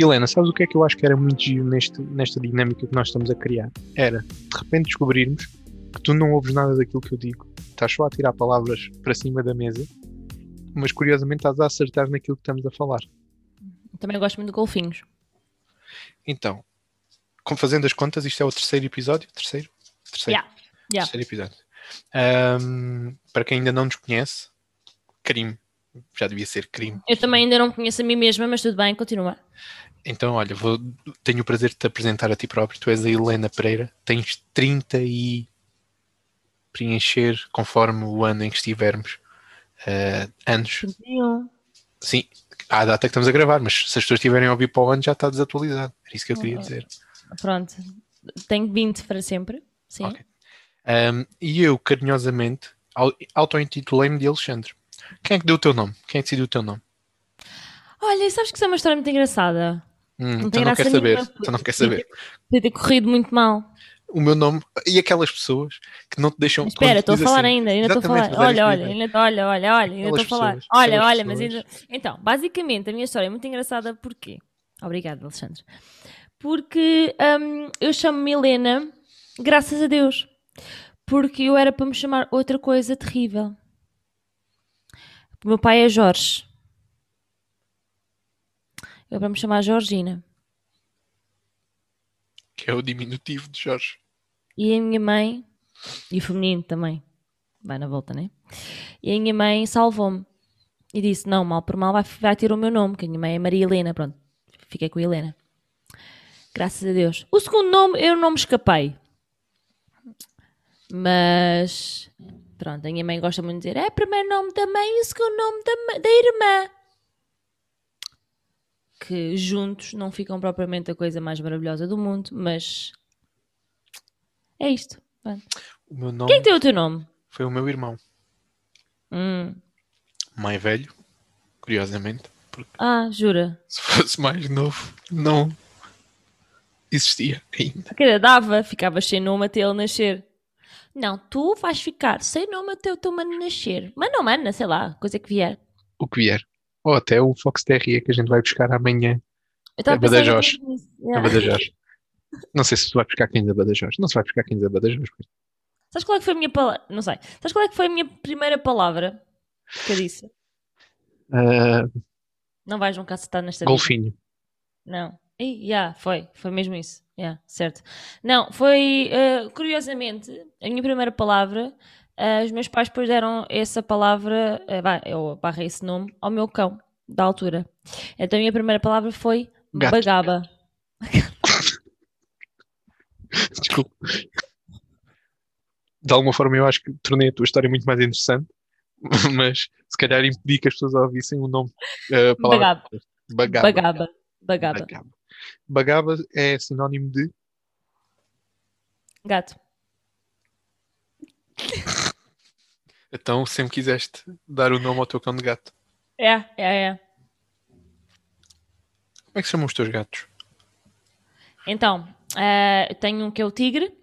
Helena, sabes o que é que eu acho que era muito giro neste, nesta dinâmica que nós estamos a criar? Era, de repente, descobrirmos que tu não ouves nada daquilo que eu digo, estás só a tirar palavras para cima da mesa, mas curiosamente estás a acertar naquilo que estamos a falar. Também gosto muito de golfinhos. Então, como fazendo as contas, isto é o terceiro episódio? Terceiro? Terceiro, Yeah, yeah. terceiro episódio. Ahm, para quem ainda não nos conhece, crime. Já devia ser crime. Eu também ainda não conheço a mim mesma, mas tudo bem, continua. Então, olha, vou, tenho o prazer de te apresentar a ti próprio. Tu és a Helena Pereira, tens 30 e preencher conforme o ano em que estivermos. eh, anos. 31. Sim, à data que estamos a gravar, mas se as pessoas estiverem a ouvir para o ano já está desatualizado. Era isso que eu queria dizer. Pronto. Tenho 20 para sempre. Sim. Ok. Um, e eu, carinhosamente, au- auto-intitulei-me de Alexandre. Quem é que deu o teu nome? Quem é que decidiu o teu nome? Olha, sabes que isso é uma história muito engraçada. Hum, Não então tem não graça quer saber. nenhuma. Então não quer saber. Podia ter corrido muito mal. O meu nome e aquelas pessoas que não te deixam. Mas espera, estou a falar assim, ainda, ainda estou a falar. Mas Olha, olha, ainda, olha, olha, olha, ainda estou a falar. Olha, olha, mas pessoas. ainda. Então, basicamente, a minha história é muito engraçada porque. Obrigada, Alexandre. Porque hum, eu chamo-me Helena, graças a Deus. Porque eu era para me chamar outra coisa terrível. O meu pai é Jorge. Eu era para me chamar Georgina. Que é o diminutivo de Jorge. E a minha mãe, e o feminino também, vai na volta, né? E a minha mãe salvou-me e disse: Não, mal por mal vai, vai ter o meu nome, que a minha mãe é Maria Helena. Pronto, fiquei com a Helena. Graças a Deus. O segundo nome eu não me escapei, mas pronto, a minha mãe gosta muito de dizer: É o primeiro nome da mãe e o segundo nome da, da irmã. Que juntos não ficam propriamente a coisa mais maravilhosa do mundo, mas é isto. Nome Quem é tem o teu nome? foi o meu irmão, Hum. mais velho, curiosamente, porque Ah, jura? se fosse mais novo, não existia ainda. Que dava, ficavas sem nome até ele nascer. Não, tu vais ficar sem nome até o teu mano nascer. Mano ou mana, sei lá, coisa que vier. O que vier. Ou até o Fox Terrier que a gente vai buscar amanhã Eu estava É a pensar Badajoz. nisso. a Yeah. Badajoz. Não sei se tu vai buscar cães a Badajoz. Não se vai buscar cães a Badajoz. pois. Sabes qual é que foi a minha palavra? Não sei. Sabes qual é que foi a minha primeira palavra que eu disse? Ah, Não vais nunca acertar nesta vida. golfinho. Não. Ih, já, foi. Foi mesmo isso. Yeah, certo. Não, foi, eh, curiosamente, a minha primeira palavra, eh, os meus pais depois deram essa palavra, uh, eu barrei esse nome, ao meu cão, da altura. Então a minha primeira palavra foi Gato. bagaba. Desculpa. De alguma forma eu acho que tornei a tua história muito mais interessante, mas se calhar impedi que as pessoas ouvissem o nome. A palavra. Bagaba. Bagaba. Bagaba. Bagaba. Bagaba é sinónimo de Gato. então sempre quiseste dar o nome ao teu cão de gato. É, é, é. Como é que se chamam os teus gatos? Então, eh, tenho um que é o tigre.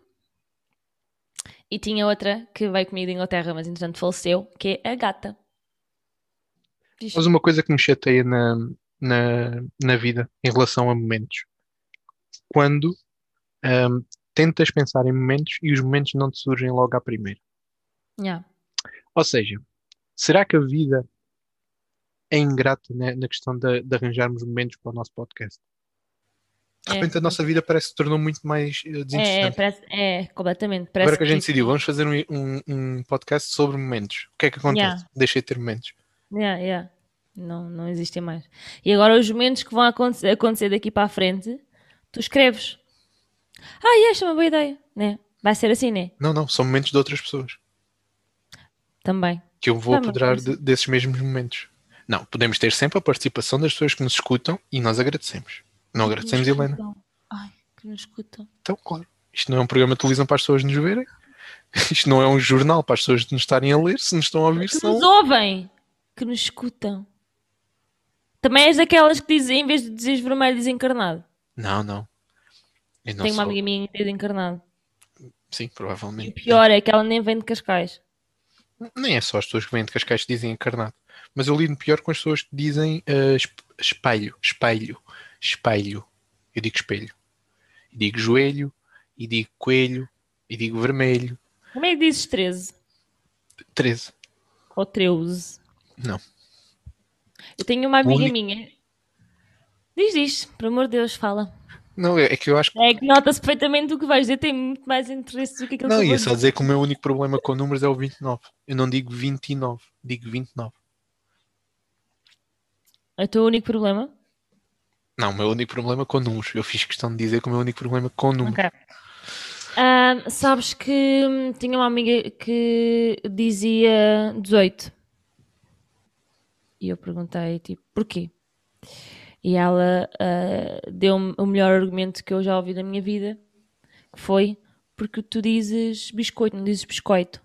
E tinha outra que veio comigo da Inglaterra, mas entretanto faleceu, que é a gata. Diz. Mas uma coisa que me chateia na, na, na vida em relação a momentos. Quando ahm, tentas pensar em momentos e os momentos não te surgem logo à primeira. Yeah. Ou seja, será que a vida é ingrata na, na questão de, de arranjarmos momentos para o nosso podcast? De É. repente a nossa vida parece que se tornou muito mais eh, É, é, desinteressante. parece, é, completamente. Parece Agora que a gente decidiu, vamos fazer um, um, um podcast sobre momentos. O que é que acontece? Yeah. Deixei de ter momentos. Yeah, yeah. Não, não existem mais. E agora os momentos que vão acontecer, acontecer daqui para a frente, tu escreves. Ah, esta é uma boa ideia. Né? Vai ser assim, né? Não, não, são momentos de outras pessoas. Também. que eu vou mas apoderar de- desses mesmos momentos. Não, podemos ter sempre a participação das pessoas que nos escutam e nós agradecemos. Não agradecemos, Que nos Helena? escutam. Ai, que nos escutam. Então, claro. Isto não é um programa de televisão para as pessoas nos verem. Isto não é um jornal para as pessoas nos estarem a ler. Se nos estão a ouvir, Que são. nos ouvem. Que nos escutam. Também és daquelas que dizem, em vez de dizeres vermelho, dizem encarnado. Não, não. Eu não Tenho uma sou- amiga minha que diz encarnado. Sim, E provavelmente. o pior é que ela nem vem de Cascais. Nem é só as pessoas que vêm de Cascais que dizem encarnado. Mas eu lido pior com as pessoas que dizem esp- espelho, espelho. espelho. Eu digo espelho. E digo joelho, e digo coelho, e digo vermelho. Como é que dizes 13? 13. Ou 13? Não. Eu tenho uma amiga único- minha. Diz, diz, por amor de Deus, fala. Não, é é que eu acho que. É que nota-se perfeitamente o que vais dizer, tem muito mais interesse do que aquilo Não, que eu ia só dizer que o meu único problema com números é o 29. Eu não digo 29, digo 29. É o teu único problema? Não, o meu único problema com números. Eu fiz questão de dizer que o meu único problema com números. Ok. Ah, sabes que hum, tinha uma amiga que dizia 18. E eu perguntei, tipo, porquê? E ela ah, deu-me o melhor argumento que eu já ouvi na minha vida, que foi porque tu dizes biscoito, não dizes biscoito.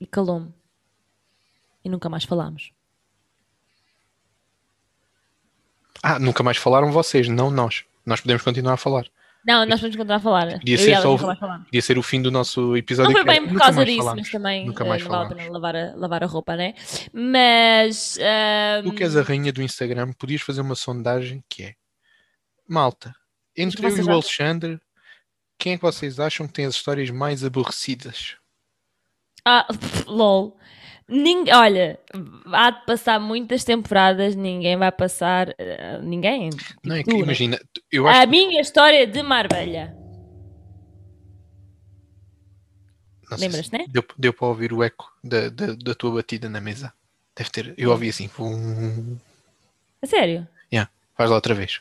E calou-me. E nunca mais falámos. Ah, nunca mais falaram vocês, não nós. Nós podemos continuar a falar. Não, nós vamos continuar a falar. Podia ser só. Podia ser o fim do nosso episódio. Não foi é, bem por causa disso, mas também Nunca eh, mais não vale a falámos. pena lavar a, lavar a roupa, né? Mas. ahm, Tu que és a rainha do Instagram, podias fazer uma sondagem que é Malta, entre eu e o? Alexandre, quem é que vocês acham que tem as histórias mais aborrecidas? Ah, pff, lol. Ning- olha, há de passar muitas temporadas, ninguém vai passar. eh, ninguém. tipo Não é que, né? imagina, eu acho A minha história de Marbella. se Lembras-te, né? Deu, deu para ouvir o eco da, da, da tua batida na mesa. Deve ter. Eu ouvi assim. vum. A sério? Faz lá outra vez.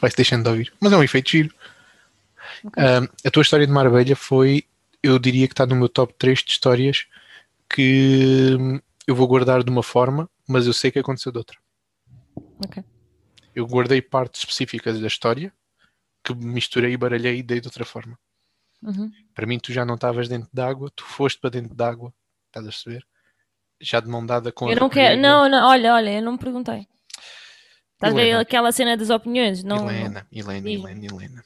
Vai-se deixando de ouvir. Mas é um efeito giro. Ok. Ahm, a tua história de Marbella foi, eu diria que está no meu top 3 de histórias que hum, eu vou guardar de uma forma, mas eu sei que aconteceu de outra. Ok. Eu guardei partes específicas da história que misturei e baralhei e dei de outra forma. Uhum. Para mim, tu já não estavas dentro d'água, tu foste para dentro d'água, estás a perceber? Já de mão dada com a Eu não quero. Não, não, olha, olha, eu não me perguntei. Estás a ver aquela cena das opiniões? Não. Helena, Helena. Helena, Helena.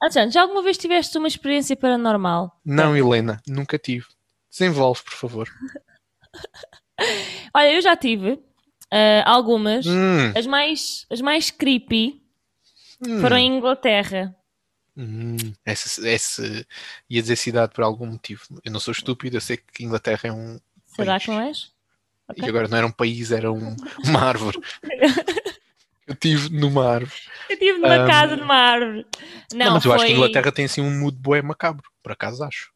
Alexandre, já alguma vez tiveste uma experiência paranormal? Não, Helena, nunca tive. Desenvolve, por favor. Olha, eu já tive ah, algumas. Hum, As mais, as mais creepy hum, foram em Inglaterra. hum. Essa, essa ia dizer cidade por algum motivo. Eu não sou estúpido, eu sei que Inglaterra é um. Será país. que não és? Ok. E agora não era um país, era um- uma árvore. Eu tive numa árvore. Eu estive numa Ahm, casa numa árvore. Não, Não, mas eu acho que foi- Inglaterra tem assim um mood bué macabro, por acaso acho.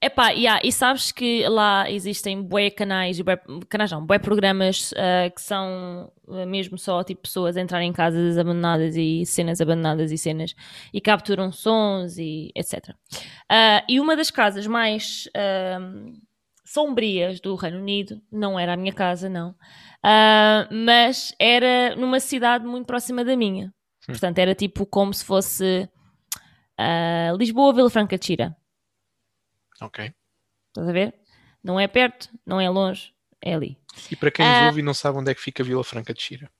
Epá, yeah, e sabes que lá existem bué canais, bué, canais não, bué programas ah, que são ah, mesmo só tipo pessoas a entrar em casas abandonadas e cenas abandonadas e cenas e capturam sons e etc. Ah, e uma das casas mais ahm, sombrias do Reino Unido, não era a minha casa, não, ah, mas era numa cidade muito próxima da minha. Portanto, era tipo como se fosse ah, Lisboa, Vila Franca de Xira. Ok. Estás a ver? Não é perto, não é longe, é ali. E para quem nos ouve e não sabe onde é que fica Vila Franca de Xira,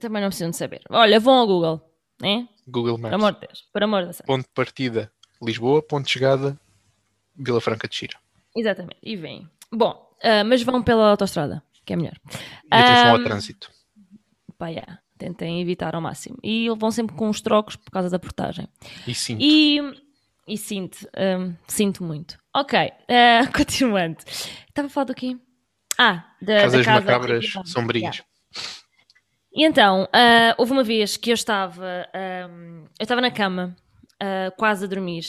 Também não precisam de saber. Olha, vão ao Google, né? Google Por Maps. amor de Deus, por amor de Deus. Ponto de partida Lisboa, ponto de chegada Vila Franca de Xira. Exatamente, e vêm. Bom, ah, mas vão pela autostrada, que é melhor. E atenção ao Ahm, trânsito. Pá, yeah, tentem evitar ao máximo. E vão sempre com os trocos por causa da portagem. E sim. E, e sinto, ahm, sinto muito. Ok, ah, continuando. Estava a falar do quê? Ah, da, Casas da casa macabras Yeah. sombrias. E então, ah, houve uma vez que eu estava, ahm, eu estava na cama, ah, quase a dormir,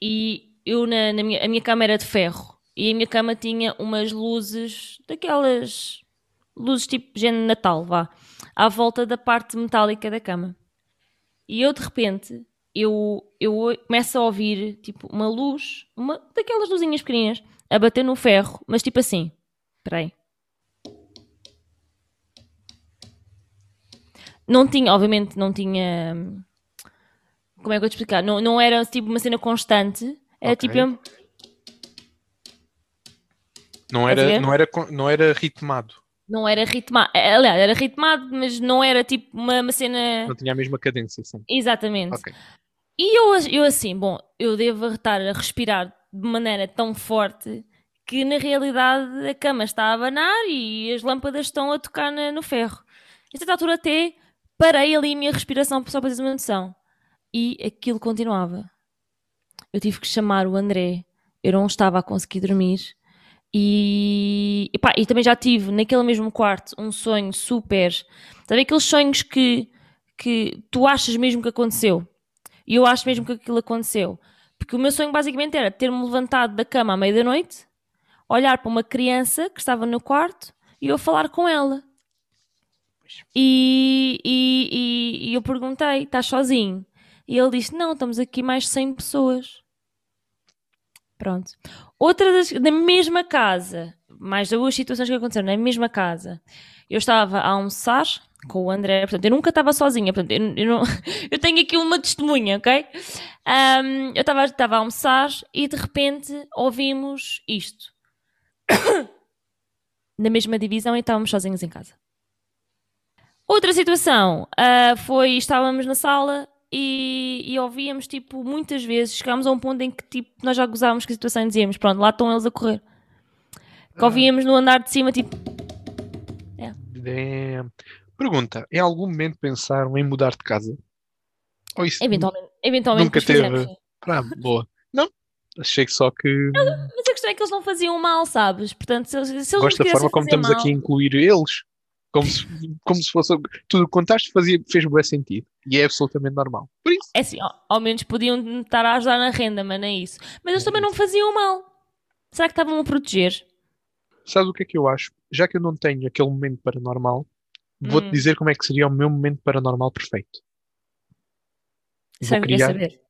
e eu na, na minha, a minha cama era de ferro, e a minha cama tinha umas luzes, daquelas luzes tipo género Natal, vá, à volta da parte metálica da cama. E eu de repente, eu, eu começo a ouvir tipo uma luz, uma daquelas luzinhas pequeninas, a bater no ferro, mas tipo assim, peraí. Não tinha, obviamente, não tinha. Como é que eu vou te explicar? Não, não era tipo uma cena constante. Era Ok. tipo. Não era, não, era, não era ritmado. Não era ritmado. Aliás, era ritmado, mas não era tipo uma, uma cena. Não tinha a mesma cadência, sim. Exatamente. Ok. E eu, eu assim, bom, eu devo estar a respirar de maneira tão forte que na realidade a cama está a abanar e as lâmpadas estão a tocar na, no ferro. A certa altura até parei ali a minha respiração só para ter uma noção. E aquilo continuava. Eu tive que chamar o André. Eu não estava a conseguir dormir. E, e também já tive naquele mesmo quarto um sonho super. Sabe aqueles sonhos que, que tu achas mesmo que aconteceu? E eu acho mesmo que aquilo aconteceu. Porque o meu sonho basicamente era ter-me levantado da cama à meia da noite, olhar para uma criança que estava no quarto e eu falar com ela. E, e, e, e eu perguntei: estás sozinho? E ele disse: não, estamos aqui mais 100 pessoas. Pronto. Outra das, na mesma casa, mais duas situações que aconteceram na mesma casa. Eu estava a almoçar com o André, portanto, eu nunca estava sozinha, portanto, eu, eu, não, eu tenho aqui uma testemunha, ok? Um, eu estava, estava a almoçar e de repente ouvimos isto. na mesma divisão e estávamos sozinhos em casa. Outra situação uh, foi, estávamos na sala e, e, ouvíamos, tipo, muitas vezes, chegámos a um ponto em que, tipo, nós já gozávamos com a situação e dizíamos, pronto, lá estão eles a correr. Que ouvíamos no andar de cima, tipo... É. Pergunta, em algum momento pensaram em mudar de casa? Ou isso eventualmente, eventualmente nunca teve... Fizemos, ah, boa. Não, achei que só que... Mas a questão é que eles não faziam mal, sabes? Portanto, se, se eles Gosto da forma como estamos mal... aqui a incluir eles. Como se, como se fosse. Tudo o que contaste fazia, fez bom sentido. E é absolutamente normal. Por isso. É assim, ao, ao menos podiam estar a ajudar na renda, mas não é isso. Mas eles também não faziam mal. Será que estavam a proteger? Sabes o que é que eu acho? Já que eu não tenho aquele momento paranormal, vou-te hum. dizer como é que seria o meu momento paranormal perfeito. Vou criar... saber?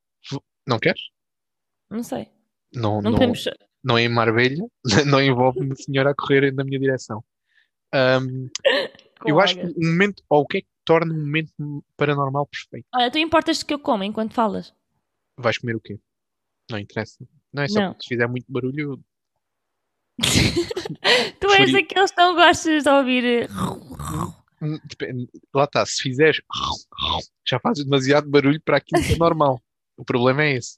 Não queres? Não sei. Não, não, não, podemos... não é em Marbelha, não envolve uma senhora a correr na minha direção. Um, eu acho que o momento, ou o que é que torna um momento paranormal perfeito? Olha, tu importas-te que eu como enquanto falas? Vais comer o quê? Não interessa. Não é só não. porque se fizer muito barulho. tu és aqueles que não gostas de ouvir. Eh, hum, lá está, se fizeres já fazes demasiado barulho para aquilo que é normal. o problema é esse.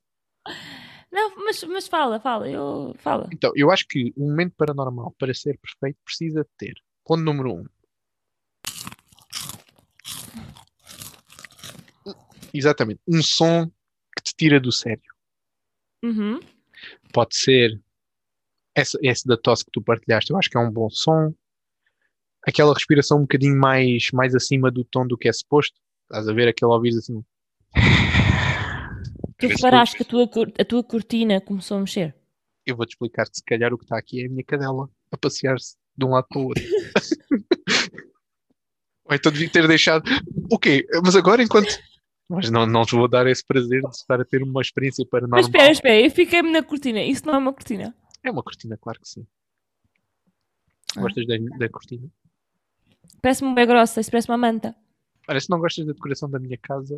Não, mas, mas fala, fala, eu fala. Então, eu acho que um momento paranormal para ser perfeito precisa ter Ponto número um. Exatamente. Um som que te tira do sério. Uhum. Pode ser esse, esse da tosse que tu partilhaste. Eu acho que é um bom som. Aquela respiração um bocadinho mais, mais acima do tom do que é suposto. Estás a ver aquele ouvir assim. Tu reparaste que a tua, a tua cortina começou a mexer? Eu vou-te explicar que se calhar o que está aqui é a minha cadela a passear-se de um lado para o outro. Ou então devia ter deixado. O quê? Mas agora enquanto. Mas não, não te vou dar esse prazer de estar a ter uma experiência paranormal. Mas espera, espera, eu fiquei-me na cortina. Isso não é uma cortina? É uma cortina, claro que sim. Ah. Gostas da, da cortina? Parece-me bem grossa, isso parece uma manta. Olha, se não gostas da decoração da minha casa.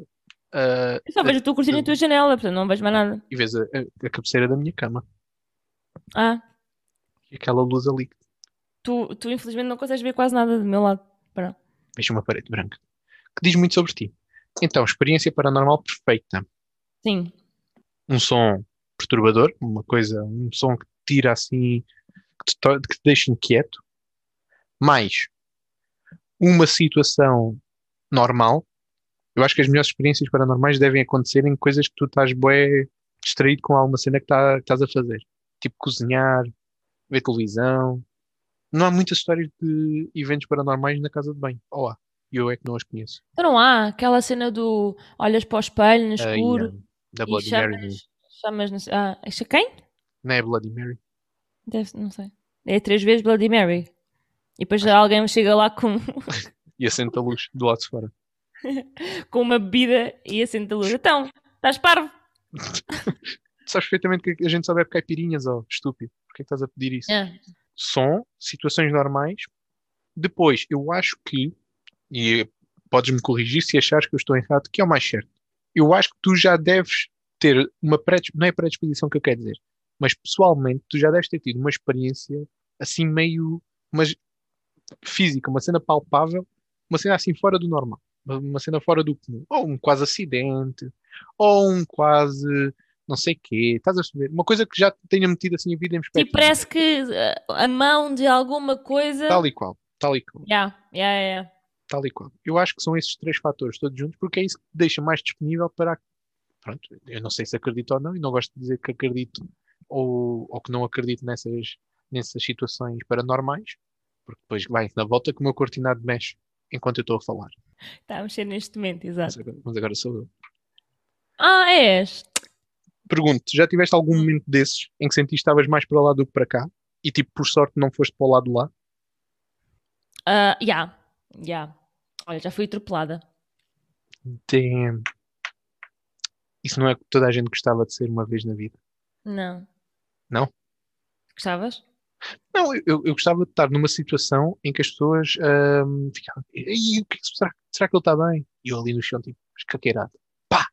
Uh, eu só vejo a tua cortina e a tua janela, portanto não vejo mais nada. E vês a, a, a cabeceira da minha cama. Ah. E aquela luz ali Tu, tu infelizmente não consegues ver quase nada do meu lado. Para. Vejo uma parede branca. Que diz muito sobre ti. Então, experiência paranormal perfeita. Sim. Um som perturbador, uma coisa, um som que tira assim, que te, que te deixa inquieto. Mais uma situação normal. Eu acho que as melhores experiências paranormais devem acontecer em coisas que tu estás bué distraído com alguma cena que, tá, que estás a fazer. Tipo cozinhar, ver televisão, não há muitas histórias de eventos paranormais na casa de banho. Ou há. E eu é que não as conheço. Então não há aquela cena do olhas para o espelho no escuro. Uh, da Bloody chamas, Mary. Chamas, ah, é quem? Não é Bloody Mary? Deve, não sei. É três vezes Bloody Mary. E depois Acho... alguém chega lá com. e acende a luz do lado de fora. com uma bebida e acende a luz. Então, estás parvo? sabes perfeitamente que a gente só bebe caipirinhas, ó, oh, estúpido. Porquê é que estás a pedir isso? É som, situações normais. Depois, eu acho que, e podes-me corrigir se achares que eu estou errado, que é o mais certo. Eu acho que tu já deves ter uma predisposição, não é predisposição que eu quero dizer, mas pessoalmente tu já deves ter tido uma experiência assim meio, mas física, uma cena palpável, uma cena assim fora do normal, uma cena fora do comum, ou um quase acidente, ou um quase não sei o quê, estás a saber? Uma coisa que já tenha metido assim a vida em E perspectiva. parece que uh, a mão de alguma coisa. Tal e qual, tal e qual, Yeah, yeah, yeah. Tal e qual. Eu acho que são esses três fatores todos juntos, porque é isso que deixa mais disponível para. Pronto, eu não sei se acredito ou não, e não gosto de dizer que acredito ou, ou que não acredito nessas, nessas situações paranormais, porque depois vai na volta que o meu cortinado mexe enquanto eu estou a falar. Está a mexer neste momento, Mas exato. agora, mas agora sou eu. Ah, és? Pergunto, já tiveste algum momento desses em que sentiste que estavas mais para lá do que para cá? E tipo, por sorte, não foste para o lado de lá? Ah, yeah, yeah. Olha, já fui atropelada. Damn. Isso não é que toda a gente gostava de ser uma vez na vida. Não. Não? Gostavas? Não, eu, eu gostava de estar numa situação em que as pessoas ahm, ficavam, "Ei, o que é que- será, será que ele está bem? E eu ali no chão, tipo, escaqueirado.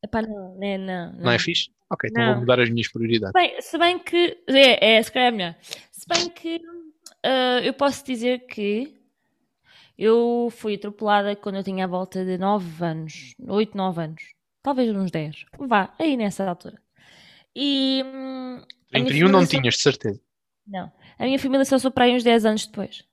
Epá, não, né, não, Não é fixe? Ok, então Não. vou mudar as minhas prioridades. Bem, se bem que. É, é, se calhar é melhor. Se bem que ah, eu posso dizer que eu fui atropelada quando eu tinha a volta de 9 anos. 8, 9 anos. Talvez uns 10. Vá, aí nessa altura. E. hum, a minha 31 não família só- tinhas, de certeza. Não. A minha família só sou para aí uns 10 anos depois.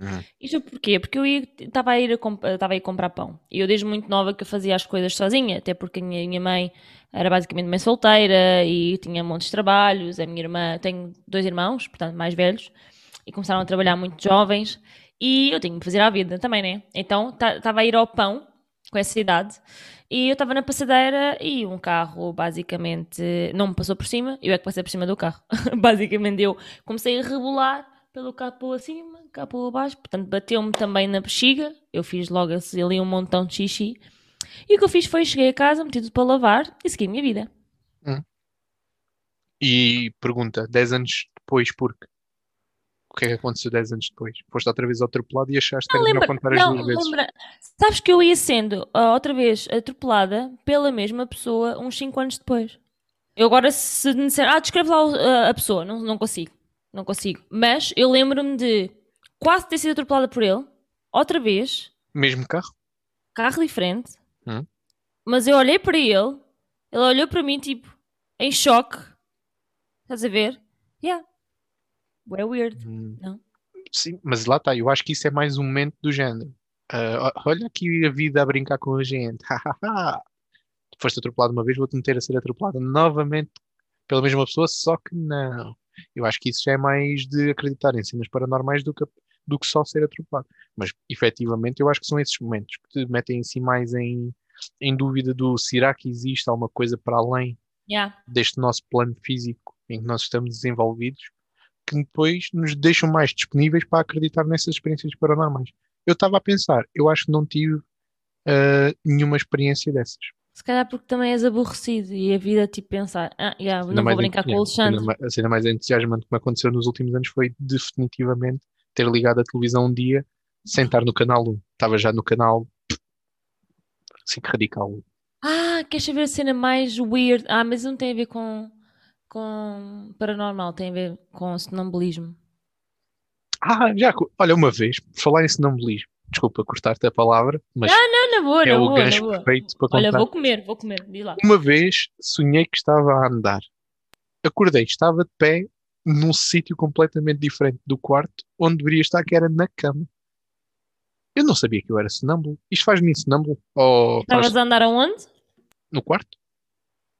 Hum. Isto porquê? Porque eu estava a ir a, comp- a ir comprar pão. E eu desde muito nova que eu fazia as coisas sozinha, até porque a minha, minha mãe era basicamente mãe solteira e tinha montes de trabalhos. A minha irmã, tenho dois irmãos, portanto mais velhos, e começaram a trabalhar muito jovens. E eu tinha que fazer a vida também, né? Então estava a ir ao pão com essa idade. E eu estava na passadeira e um carro basicamente não me passou por cima, eu é que passei por cima do carro. basicamente eu comecei a rebolar pelo capô acima, capô abaixo, portanto bateu-me também na bexiga, eu fiz logo ali um montão de xixi. E o que eu fiz foi cheguei a casa, meti tudo para lavar e segui a minha vida. E pergunta, 10 anos depois, porque? O que é que aconteceu 10 anos depois? Foste outra vez atropelado e achaste que era melhor Lembra, contar as não, duas vezes. lembra, sabes que eu ia sendo ah, outra vez atropelada pela mesma pessoa uns 5 anos depois. Eu agora, se me disser, ah, descreve lá a, a pessoa, não, não consigo, não consigo. Mas eu lembro-me de quase ter sido atropelada por ele, outra vez, Mesmo carro? carro diferente, Hum. mas eu olhei para ele, ele olhou para mim, tipo, em choque. Estás a ver? Yeah. É weird. Hum. Não. Sim, mas lá está, eu acho que isso é mais um momento do género. Ó- olha aqui a vida a brincar com a gente. Foste atropelado uma vez, vou-te meter a ser atropelado novamente pela mesma pessoa, só que não. Eu acho que isso já é mais de acreditar em cenas paranormais do que, do que só ser atropelado. Mas efetivamente eu acho que são esses momentos que te metem assim mais em, em dúvida do será que existe alguma coisa para além Yeah. deste nosso plano físico em que nós estamos desenvolvidos, que depois nos deixam mais disponíveis para acreditar nessas experiências paranormais. Eu estava a pensar, eu acho que não tive ah, nenhuma experiência dessas. Se calhar porque também és aborrecido e a vida tipo pensar, ah, yeah, não vou brincar com o Alexandre. A cena mais entusiasmante que me aconteceu nos últimos anos foi definitivamente ter ligado a televisão um dia sem estar no canal 1. Estava já no canal 5 radical. Ah, queres saber a cena mais weird? Ah, mas não tem a ver com, com paranormal, tem a ver com sonambulismo. Ah, já, olha, uma vez, falar em sonambulismo, desculpa cortar-te a palavra, mas Não, na boa, é na o boa, gancho boa. perfeito para Olha, contar. vou comer, vou comer, diz lá. Uma vez sonhei que estava a andar. Acordei, estava de pé num sítio completamente diferente do quarto onde deveria estar, que era na cama. Eu não sabia que eu era sonâmbulo. Isto faz-me sonâmbulo? Faz Estavas a andar aonde? no quarto?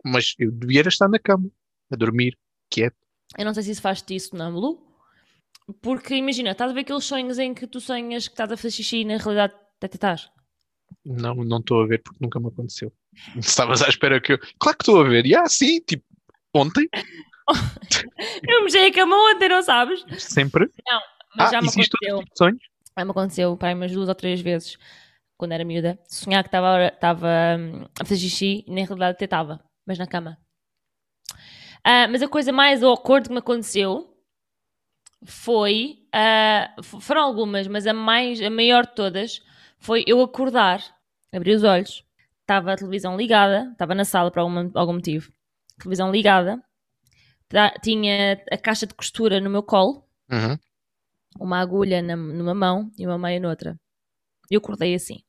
Mas eu devia estar na cama, a dormir, quieto. Eu não sei se isso faz-te isso sonâmbulo. Porque imagina, estás a ver aqueles sonhos em que tu sonhas que estás a fazer xixi e na realidade até estás. Não, não estou a ver porque nunca me aconteceu. Estavas à espera que eu. Claro que estou a ver. E ah, sim, tipo, ontem, Eu mexei a cama ontem, não sabes? sempre. Mas ah, já me aconteceu. tipo sonhos? Já me aconteceu para umas duas ou três vezes quando era miúda. Sonhar que estava a fazer xixi e na realidade até estava, mas na cama. Ah, mas a coisa mais awkward que me aconteceu foi. f- foram algumas, mas a, mais, a maior de todas foi eu acordar, abri os olhos, estava a televisão ligada, estava na sala por algum, algum motivo, televisão ligada, tá- tinha a caixa de costura no meu colo Uhum. uma agulha na- numa mão e uma meia noutra. Eu acordei assim.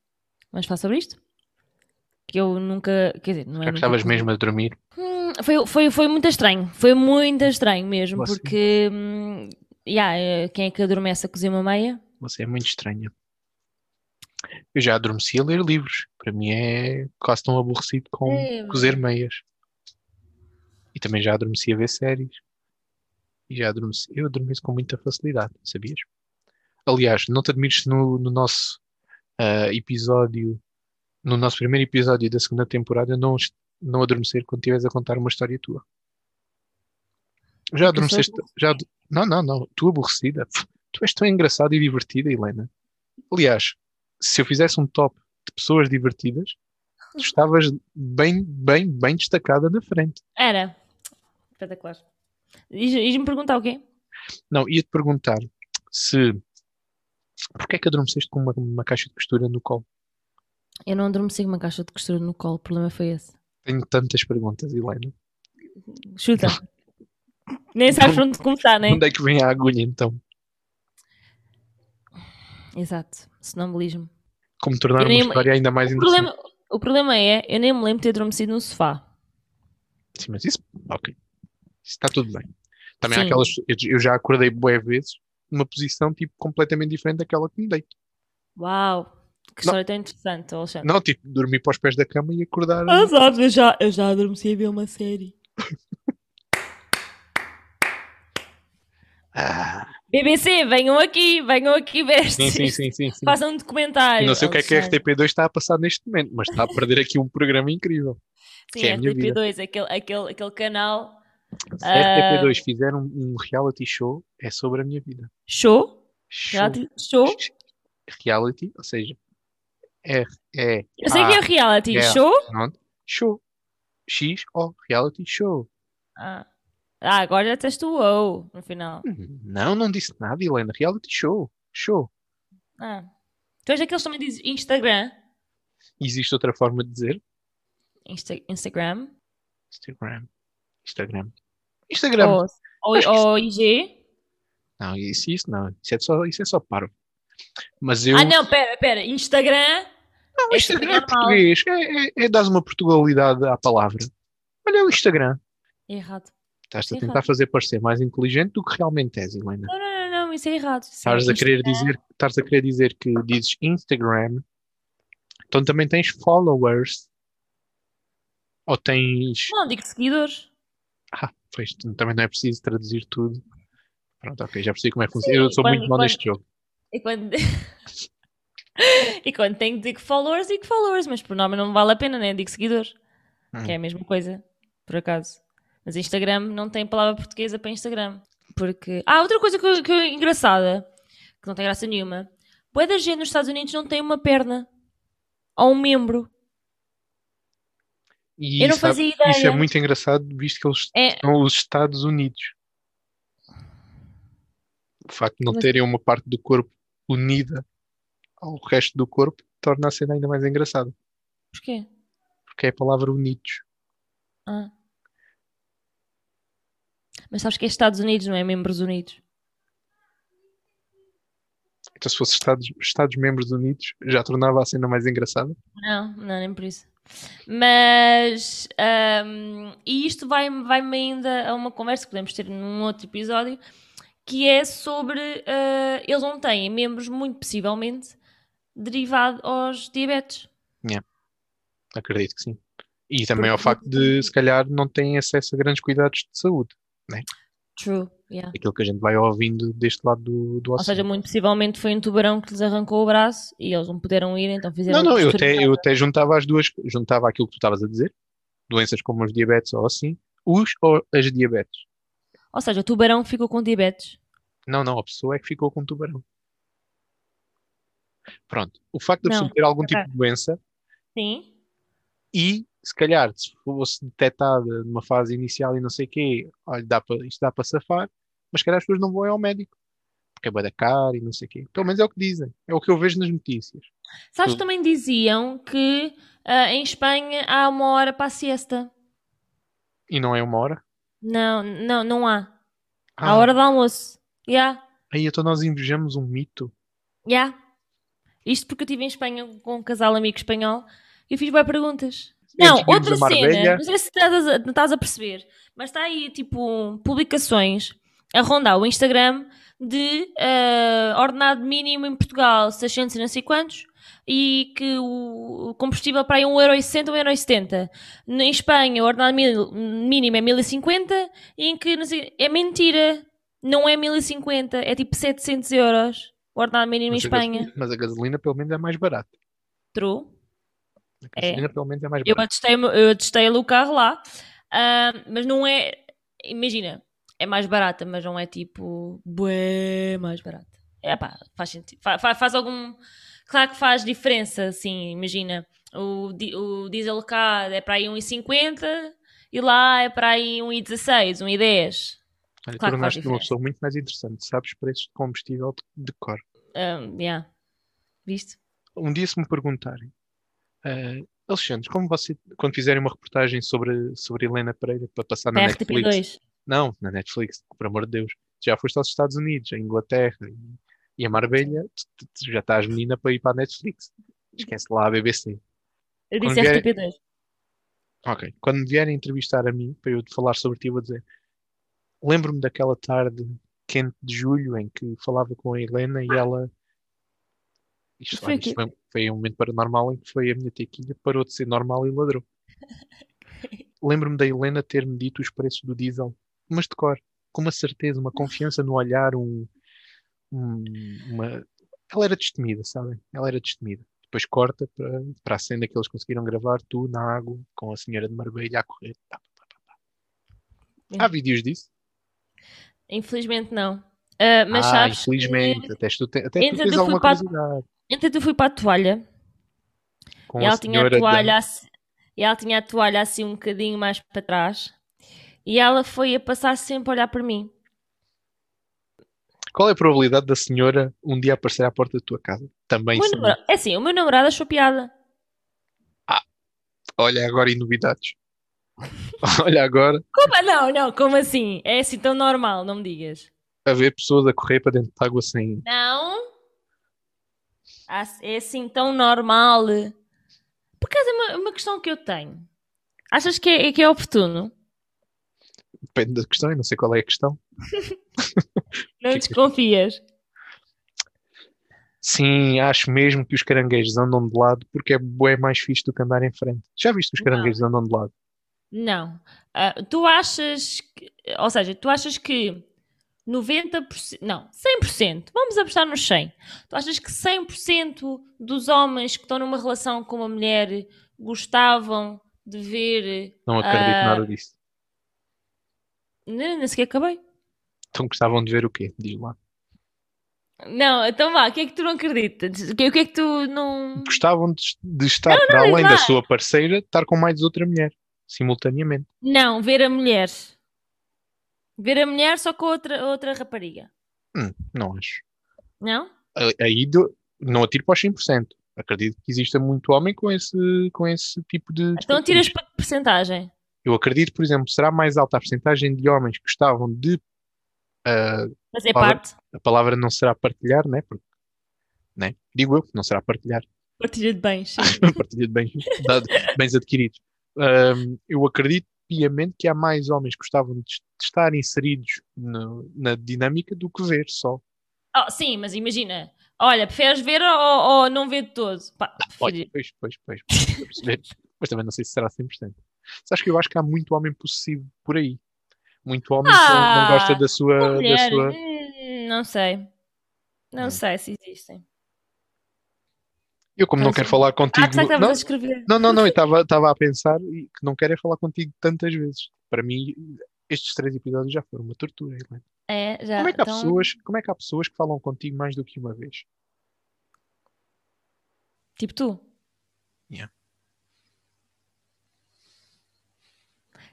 Vamos falar sobre isto? Que eu nunca. Quer dizer, não é Já gostavas comi. mesmo a dormir? Hum, foi, foi, foi muito estranho. Foi muito estranho mesmo, Você- porque. Hum, yeah, quem é que adormece a cozer uma meia? Você é muito estranha. Eu já adormeci a ler livros. Para mim é quase tão aborrecido como É, cozer meias. E também já adormeci a ver séries. E já adormeci. Eu adormeço com muita facilidade, sabias? Aliás, não te admires no, no nosso ah, episódio, no nosso primeiro episódio da segunda temporada, não, não adormecer quando estiveres a contar uma história tua. Já adormeceste? Já, não, não, não. Tu aborrecida. Tu és tão engraçada e divertida, Helena. Aliás, se eu fizesse um top de pessoas divertidas, tu estavas bem, bem, bem destacada na frente. Era. Espetacular. Diz-me perguntar o quê? Não, ia-te perguntar se. Porquê é que adormeceste com uma, uma caixa de costura no colo? Eu não adormeci com uma caixa de costura no colo, o problema foi esse. Tenho tantas perguntas, Helena. Chuta. Nem sabes onde começar, né? Onde é que vem a agulha então? Exato. Sonambulismo. Como tornar uma nem- história ainda mais O interessante? problema, o problema é, eu nem me lembro de ter adormecido no sofá. Sim, mas isso, ok. Isso está tudo bem. Também há Sim. aquelas. Eu eu já acordei bué vezes numa posição tipo completamente diferente daquela que me deito. Uau. Que Não. história tão interessante, Alexandre. Não, tipo, dormir para os pés da cama e acordar. Ah, sabes, eu já, eu já adormeci a ver uma série. Ah, BBC, venham aqui, venham aqui ver sim, sim, sim, sim, sim. Façam um documentário. Não sei o que é que a Alexandre. RTP2 está a passar neste momento, mas está a perder aqui um programa incrível. Sim, é a minha vida. RTP2, aquele, aquele, aquele canal. Se Ah. a RTP2 fizer um, um reality show, é sobre a minha vida. Show? Show. Reality show? Reality, ou seja, R, E, Eu sei que é reality yeah. show. show. X, O, reality show. Ah. Ah, agora já teste o no final. Hum, Não, não disse nada, Helena. Reality show. Show. Ah. Tu és aqueles que também dizem Instagram? Existe outra forma de dizer? Insta- Instagram? Instagram. Instagram. Instagram. Ou, ou, ou IG? Não, isso, isso não. Isso é só, isso é só parvo. Mas eu. Ah, não, pera, pera. Instagram? Não, é Instagram é normal. português. É, é, é dar uma portugalidade à palavra. Olha o Instagram. Errado. Estás a tentar fazer parecer mais inteligente do que realmente és, Helena. Não, não, não, não, isso é errado. Isso é Estás a querer dizer, estás a querer dizer que dizes Instagram, então também tens followers. Ou tens. Não, digo seguidores. Ah, pois, também não é preciso traduzir tudo. Pronto, ok, já percebi como é que funciona. Eu sou quando- muito bom neste jogo. E quando. e quando tenho que digo followers, digo followers, mas por nome não vale a pena, né? Digo seguidores. Hum. Que é a mesma coisa, por acaso. Mas Instagram não tem palavra portuguesa para Instagram. Porque. Ah, outra coisa que, que é engraçada, que não tem graça nenhuma. Boa da gente nos Estados Unidos não tem uma perna. Ou um membro. E Eu não sabe, fazia Isso é ideia. muito engraçado, visto que eles É, são os Estados Unidos. O facto de não terem uma parte do corpo unida ao resto do corpo torna a cena ainda mais engraçada. porquê? Porque é a palavra unidos. Ah. Mas sabes que é Estados Unidos, não é Membros Unidos? Então, se fosse Estados, Estados Membros Unidos, já tornava a cena mais engraçada. Não, não, nem por isso. Mas, ahm, e isto vai-me vai ainda a uma conversa que podemos ter num outro episódio, que é sobre, ah, eles não têm membros, muito possivelmente, derivado aos diabetes. Acredito que sim. E também ao facto de, se calhar, não têm acesso a grandes cuidados de saúde. True, yeah. Aquilo que a gente vai ouvindo deste lado do, do Ou seja, oceano. muito possivelmente foi um tubarão que lhes arrancou o braço e eles não puderam ir, então fizeram Não, não, eu até, eu até juntava as duas, juntava aquilo que tu estavas a dizer, doenças como os diabetes ou assim, os ou as diabetes. Ou seja, o tubarão ficou com diabetes. Não, não, a pessoa é que ficou com tubarão. Pronto, o facto de a Não, pessoa ter algum ok. tipo de doença Sim. e, se calhar, se fosse detectada numa fase inicial e não sei o quê, olha, dá para, isto dá para safar, mas se calhar as pessoas não vão ao médico, porque é bué da cara e não sei o quê. Pelo menos é o que dizem, é o que eu vejo nas notícias. Sabes, Tu- também diziam que ah, em Espanha há uma hora para a siesta. E não é uma hora. Não, não, não há. Ah, À hora do almoço. Já, Aí então nós invejamos um mito. já. Isto porque eu estive em Espanha com um casal amigo espanhol Eu fiz bem perguntas. Não, outra cena, não sei se estás a, estás a perceber, mas está aí tipo publicações a rondar o Instagram de eh, ordenado mínimo em Portugal 600 e não sei quantos e que o combustível para aí 1,60€, 1,70€. Em Espanha o ordenado mínimo é 1050 e em que é mentira, não é 1050, é tipo 700 euros o ordenado mínimo em Mas a Espanha. gasolina- Mas a gasolina pelo menos é mais barata. True. A gasolina pelo menos é mais Eu barata. atestei, eu atestei o carro lá, ah, mas não é. Imagina, é mais barata, mas não é tipo. Bué mais barata. É pá, faz sentido. Fa- fa- faz algum. Claro que faz diferença, assim, imagina. O, o diesel cá é para aí 1,50 e lá é para aí 1,16, 1,10. Olha, claro tornaste uma pessoa muito mais interessante. Sabes preços de combustível de, de cor. Ah, yeah. Viste? Um dia se me perguntarem, eh, Alexandre, como você, quando fizerem uma reportagem sobre, sobre Helena Pereira para passar na Da Netflix, RTP2. não, na Netflix, por amor de Deus, já foste aos Estados Unidos, a Inglaterra e, a Marbella, tu, tu- já estás menina para ir para a Netflix. Esquece lá a BBC. Eu disse vier- RTP2. Ok. Quando me vierem entrevistar a mim, para eu falar sobre ti, eu vou dizer: lembro-me daquela tarde quente de julho em que falava com a Helena e ela. Isto, Foi quê? isto foi, foi um momento paranormal em que foi a minha tequilha, parou de ser normal e ladrou. Lembro-me da Helena ter-me dito os preços do diesel, mas de cor, com uma certeza, uma confiança no olhar, um- uma. Ela era destemida, sabem? Ela era destemida. Depois corta para, para a cena que eles conseguiram gravar, tu na água, com a senhora de Marbella a correr. Tá, tá, tá. Há vídeos disso? Infelizmente não. Ah, mas ah, sabes que- infelizmente. Até tu, te- até tu tens alguma para a- curiosidade. Eu fui para a toalha Com e ela tinha a toalha assim, e ela tinha a toalha assim um bocadinho mais para trás e ela foi a passar sempre a olhar para mim. Qual é a probabilidade da senhora um dia aparecer à porta da tua casa? Também sim. namorado- é assim, o meu namorado achou piada. Olha agora novidades. Olha agora Como? Não, não, como assim? É assim tão normal, não me digas. a ver pessoas a correr para dentro de água sem. Não. Ah, É assim tão normal. Por acaso é uma, uma questão que eu tenho. Achas que é, que é oportuno? Depende da questão, eu não sei qual é a questão. Não desconfias? Sim, acho mesmo que os caranguejos andam de lado porque é bué mais fixe do que andar em frente. Já viste que os Não. caranguejos andam de lado? Não. Ah, tu achas que, ou seja, tu achas que 90%, não, 100%, vamos apostar nos 100. Tu achas que 100% dos homens que estão numa relação com uma mulher gostavam de ver. Não acredito Ah. nada disso. Nem, nem sequer acabei. Então gostavam de ver o quê? Diz lá. Não, então vá, o que é que tu não acreditas? O que, é que tu não. Gostavam de, de estar para além da sua parceira, estar com mais outra mulher, simultaneamente. Não, ver a mulher. Ver a mulher só com outra, outra rapariga. Hum, não acho. Não? Aí do- não atiro para os 100%. Acredito que exista muito homem com esse, com esse tipo de. Então tiras para que porcentagem? Eu acredito, por exemplo, será mais alta a porcentagem de homens que gostavam de. Ah, Mas é Fala- parte. a palavra não será partilhar, né? Porque, né? Digo eu que não será partilhar. Partilha de bens. sim. partilha de bens, de bens adquiridos. Ahm, eu acredito piamente que há mais homens que gostavam de, estar inseridos no- na dinâmica do que ver só. Oh, sim, mas imagina. Olha, preferes ver ou, ou não ver de todo? Pá, Olha, pois, pois, pois, a perceber. mas também não sei se será 100%. Sabes que eu acho que há muito homem possessivo por aí. Muito homem que não- não Ah, gosta da sua, da sua. hum, não sei. Não Hum. sei se existem. Eu, como não não quero falar Ah, contigo. pensava que estavas Não, a escrever. Não, não, não, eu estava a pensar que não quero é falar contigo tantas vezes. Para mim, estes três episódios já foram uma tortura, Helena. É, já. Como é que há então, pessoas, como é que há pessoas que falam contigo mais do que uma vez? Tipo tu. Yeah.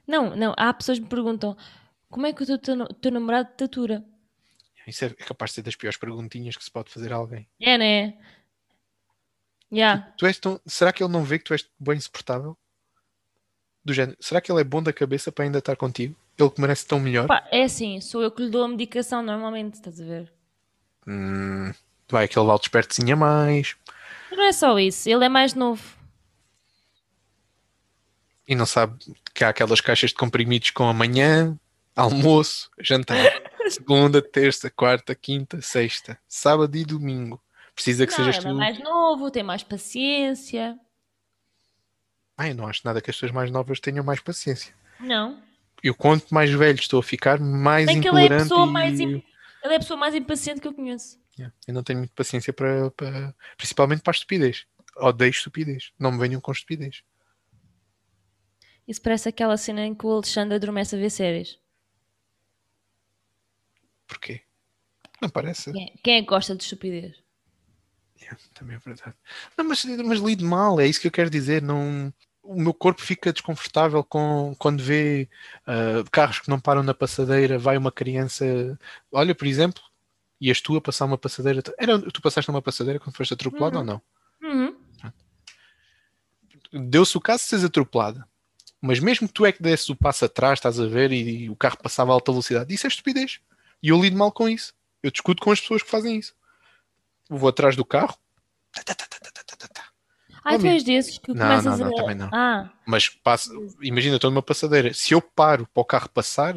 Não, não. Há pessoas que me perguntam como é que o teu, teu, teu namorado te atura? Isso é capaz de ser das piores perguntinhas que se pode fazer a alguém. É, né? Yeah. Tu és tão, será que ele não vê que tu és bem insuportável? Do género, será que ele é bom da cabeça para ainda estar contigo? Ele que merece tão melhor? Pá, é assim, sou eu que lhe dou a medicação normalmente, estás a ver? Hum, vai aquele alto espertezinho a mais. Não é só isso, ele é mais novo. E não sabe que há aquelas caixas de comprimidos com amanhã, almoço, jantar. Segunda, terça, quarta, quinta, sexta, sábado e domingo. Precisa que não, sejas ele é tu. mais novo, tem mais paciência. Ai, não acho nada que as pessoas mais novas tenham mais paciência. Não. Eu quanto mais velho estou a ficar, mais Bem que ele é a intolerante pessoa e... mais im- Ele é a pessoa mais impaciente que eu conheço. Yeah, Eu não tenho muita paciência para, para- Principalmente para a estupidez. Odeio estupidez. Não me venham com estupidez. Isso parece aquela cena em que o Alexandre adormece a ver séries. Porquê? Não parece? Quem é, quem é que gosta de estupidez? Yeah, também é verdade. Não, mas, mas lido mal, é isso que eu quero dizer. Não, o meu corpo fica desconfortável com, quando vê ah, carros que não param na passadeira, vai uma criança. Olha, por exemplo, ias tu a passar uma passadeira. Era, tu passaste numa passadeira quando foste atropelado Uhum. ou não? Uhum. Deu-se o caso de seres atropelada. Mas mesmo que tu é que desses o passo atrás, estás a ver, e, e o carro passava a alta velocidade, isso é estupidez. E eu lido mal com isso. Eu discuto com as pessoas que fazem isso. Vou atrás do carro. Tá, tá, tá, tá, tá. Ai, Oh, tu és desses que Não, começas não, não, a. também não. Ah, Mas passa, imagina, estou numa passadeira. Se eu paro para o carro passar,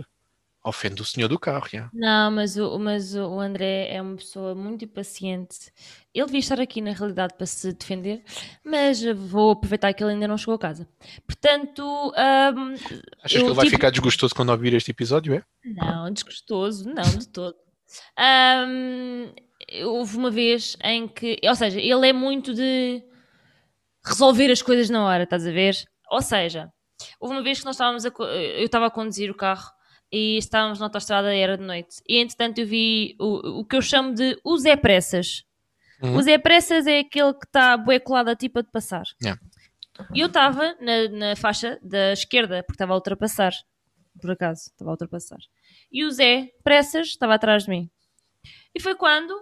ofendo o senhor do carro. já. não, mas o, mas o André é uma pessoa muito impaciente. Ele devia estar aqui na realidade para se defender, mas vou aproveitar que ele ainda não chegou a casa. Portanto, ahm, Achas Eu, que ele vai tipo- ficar desgostoso quando ouvir este episódio? É? Não, desgostoso, não, de todo. Ahm, houve uma vez em que, ou seja, ele é muito de resolver as coisas na hora, estás a ver? Ou seja, houve uma vez que nós estávamos a, eu estava a conduzir o carro e estávamos na autostrada e era de noite. E entretanto eu vi o, o que eu chamo de o Zé Pressas. Uhum. O Zé Pressas é aquele que está bué colado a ti para te passar. Yeah. E eu estava na, na faixa da esquerda, porque estava a ultrapassar. Por acaso, estava a ultrapassar. E o Zé Pressas estava atrás de mim. E foi quando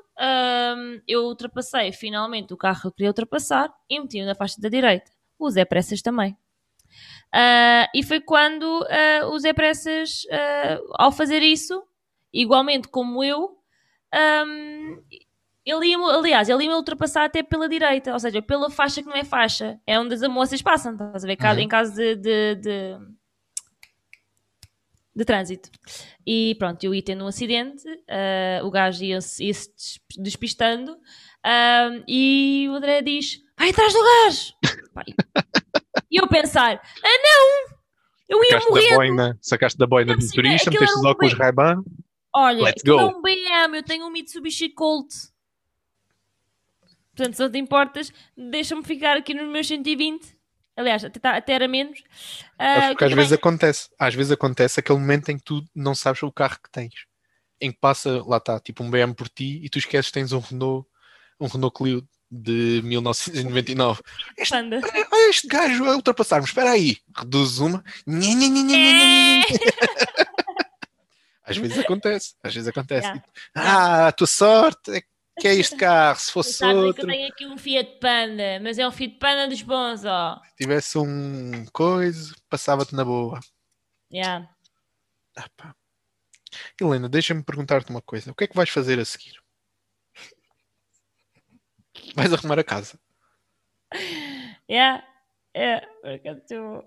eu ultrapassei finalmente o carro que eu queria ultrapassar e meti-o na faixa da direita. O Zé Pressas também. Ah, e foi quando ah, o Zé Pressas, ah, ao fazer isso, igualmente como eu, ahm, ele ia, aliás, ele ia me ultrapassar até pela direita, ou seja, pela faixa que não é faixa. É onde as moças passam, estás a ver? Uhum. Em caso de, de, de, de trânsito. E pronto, eu ia tendo um acidente, o gajo ia-se des- despistando ah, e o André diz: Vai atrás do gajo! Pá, e- eu pensar: Ah, não! Eu ia Sacaste da morrer! boina, sacaste da boina do motorista, aquilo meteste os era um óculos bem- Ray-Ban. Olha, Let's go. é um BM, eu tenho um Mitsubishi Colt. Portanto, se não te importas, deixa-me ficar aqui nos meus 120. Aliás, até, tá- até era menos. Ah, Sabes porque que às vezes acontece. Às vezes acontece aquele momento em que tu não sabes o carro que tens. Em que passa, lá está, tipo um BM por ti e tu esqueces que tens um Renault, um Renault Clio de 1999. Panda. Olha este gajo a ultrapassar-me, espera aí. Reduz uma. Às vezes acontece, às vezes acontece. Yeah. Ah, a tua sorte é que é este carro. Se fosse sabes é que eu outro, tenho aqui um Fiat Panda, mas é um Fiat Panda dos bons, ó. tivesse um coisa, passava-te na boa. Yeah. Ah. Helena, deixa-me perguntar-te uma coisa. O que é que vais fazer a seguir? Vais arrumar a casa. Yeah. É, por acaso eu-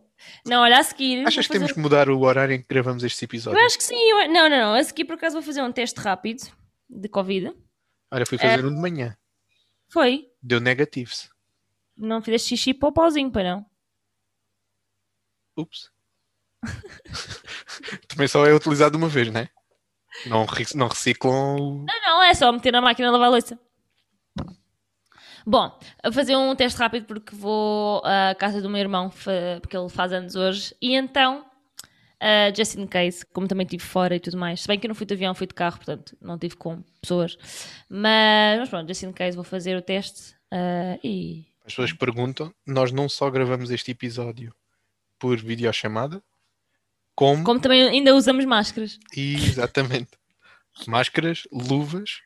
Não, olha, a seguir. Achas que temos fazer- que mudar o horário em que gravamos este Eu episódio? acho que sim. eu- Não, não, não. A seguir, por acaso, vou fazer um teste rápido de Covid. Olha, fui É. fazer um de manhã. Foi. Deu negativos. Não fizeste xixi para o pauzinho, para não? Ups. Também só é utilizado uma vez, né? Não, re- não reciclam. Não, não, é só meter na máquina a lavar a louça. Bom, vou fazer um teste rápido porque vou à casa do meu irmão, porque ele faz anos hoje, e então, uh, just in case, como também estive fora e tudo mais, se bem que eu não fui de avião, fui de carro, portanto, não tive com pessoas, mas, mas pronto, just in case, vou fazer o teste uh, e. As pessoas perguntam, nós não só gravamos este episódio por videochamada, como, Como também ainda usamos máscaras. exatamente máscaras, luvas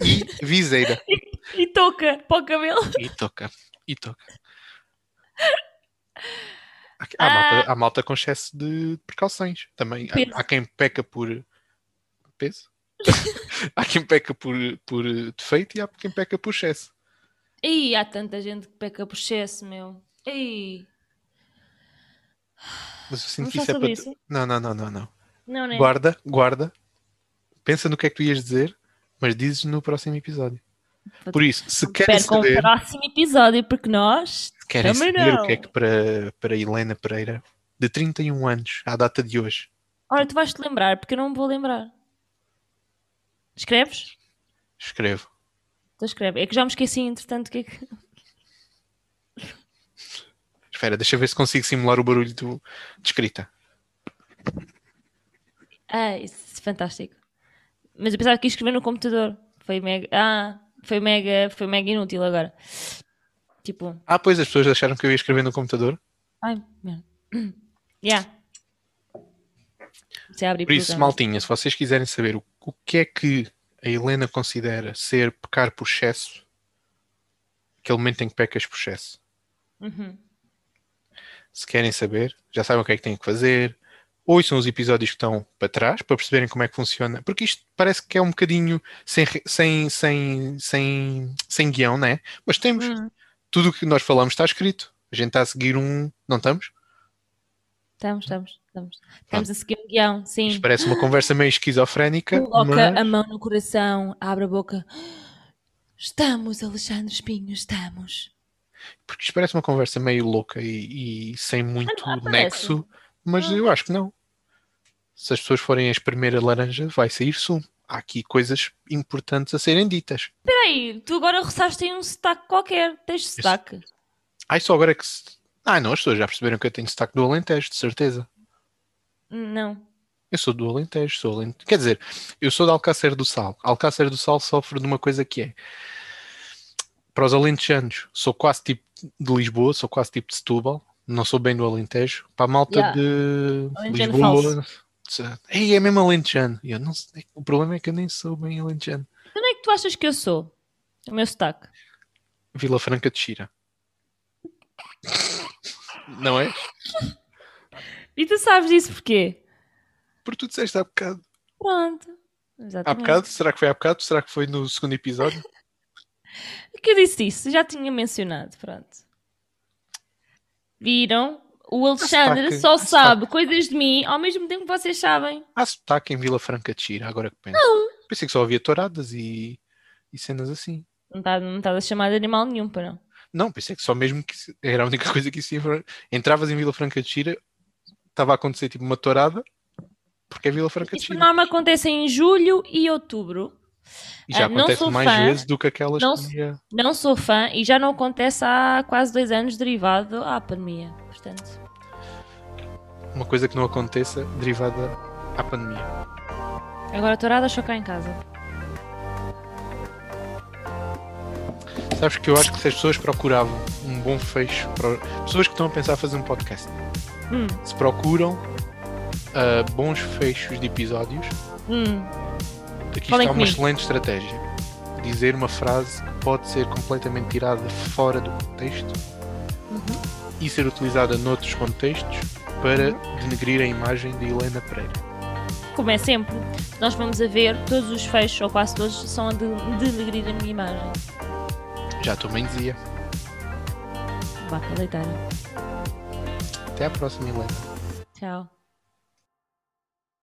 e viseira. E touca para o cabelo. E toca, e toca. Há, há malta, há malta com excesso de precauções também. Há-. Há, quem peca por peso, há quem peca por, por defeito e há quem peca por excesso. Ih, há tanta gente que peca por excesso, meu. Ih. Mas eu sinto que isso é para. tu- isso? Não, não, não, não, não. Não, né? Guarda, guarda. Pensa no que é que tu ias dizer, mas dizes no próximo episódio. Por isso, se querem com o saber, próximo episódio, porque nós se querem também saber não. o que é que para, para Helena Pereira, de 31 anos, à data de hoje, Ora, tu vais-te lembrar, porque eu não me vou lembrar. Escreves? escrevo. Então escreve. É que já me esqueci, entretanto, o que é que. Espera, deixa eu ver se consigo simular o barulho do, de escrita. Ah, isso é fantástico. Mas eu pensava que ia escrever no computador. Foi mega. Ah, foi mega, foi mega inútil agora. Tipo, Ah, pois as pessoas acharam que eu ia escrever no computador. ai, merda. Yeah. Abre Por isso, programa. maltinha, se vocês quiserem saber o, o que é que a Helena considera ser pecar por excesso, aquele momento em que pecas por excesso, Uhum. se querem saber, já sabem o que é que têm que fazer. Ouçam os episódios que estão para trás para perceberem como é que funciona. Porque isto parece que é um bocadinho sem, sem, sem, sem, sem guião, né? Mas temos. Hum. Tudo o que nós falamos está escrito. A gente está a seguir um. Não estamos? Estamos, estamos, estamos. Estamos a seguir um guião, sim. Isto parece uma conversa meio esquizofrénica. Coloca mas- a mão no coração, abre a boca. Estamos, Alexandre Espinho, estamos. Porque isto parece uma conversa meio louca e, e sem muito Ah, parece. Mas eu acho que não. Se as pessoas forem a espremer a laranja, vai sair sumo. Há aqui coisas importantes a serem ditas. Espera aí, tu agora roçaste aí um sotaque qualquer. Tens sotaque? Ai, só agora é que se... Ah, não, as pessoas já perceberam que eu tenho sotaque do Alentejo, de certeza. Não. Eu sou do Alentejo, sou Alentejo. Quer dizer, eu sou de Alcácer do Sal. Alcácer do Sal sofre de uma coisa que é... Para os alentejanos, sou quase tipo de Lisboa, sou quase tipo de Setúbal. Não sou bem do Alentejo. Para a malta Yeah. de Alentejano Lisboa... Ei, é mesmo alentejano. E eu não sei. O problema é que eu nem sou bem alentejano. Onde é que tu achas que eu sou? O meu sotaque. Vila Franca de Xira. Não é? E tu sabes disso porquê? Porque tu disseste há bocado. Pronto. Há Exatamente. bocado? Será que foi há bocado? Será que foi no segundo episódio? que eu disse isso? Já tinha mencionado, pronto. Viram? O Alexandre sotaque, só sabe coisas de mim ao mesmo tempo que vocês sabem. Há sotaque em Vila Franca de Xira, agora que penso. Pensei que só havia touradas e, e cenas assim. Não está não tá a chamar de animal nenhum, para não. Não, pensei que só mesmo que era a única coisa que isso ia... Entravas em Vila Franca de Xira, estava a acontecer tipo uma tourada, porque é Vila Franca de Isso Xira. norma acontece em julho e outubro. E já Ah, não acontece sou mais fã, vezes do que aquelas não que sou- ia- Não sou fã e já não acontece há quase dois anos derivado à pandemia. Portanto, Uma coisa que não aconteça derivada à pandemia. agora a tourada cá em casa. Sabes que eu acho que se as pessoas procuravam um bom fecho, para... pessoas que estão a pensar fazer um podcast, Hum, se procuram ah, bons fechos de episódios, hum. Aqui Falem está uma comigo. excelente estratégia. Dizer uma frase que pode ser completamente tirada fora do contexto Uhum. e ser utilizada noutros contextos para denegrir a imagem de Helena Pereira. Como é sempre, nós vamos a ver todos os fechos, ou quase todos, são a de denegrir a minha imagem. Já também dizia. Vaca leitada. Até à próxima, Helena. Tchau.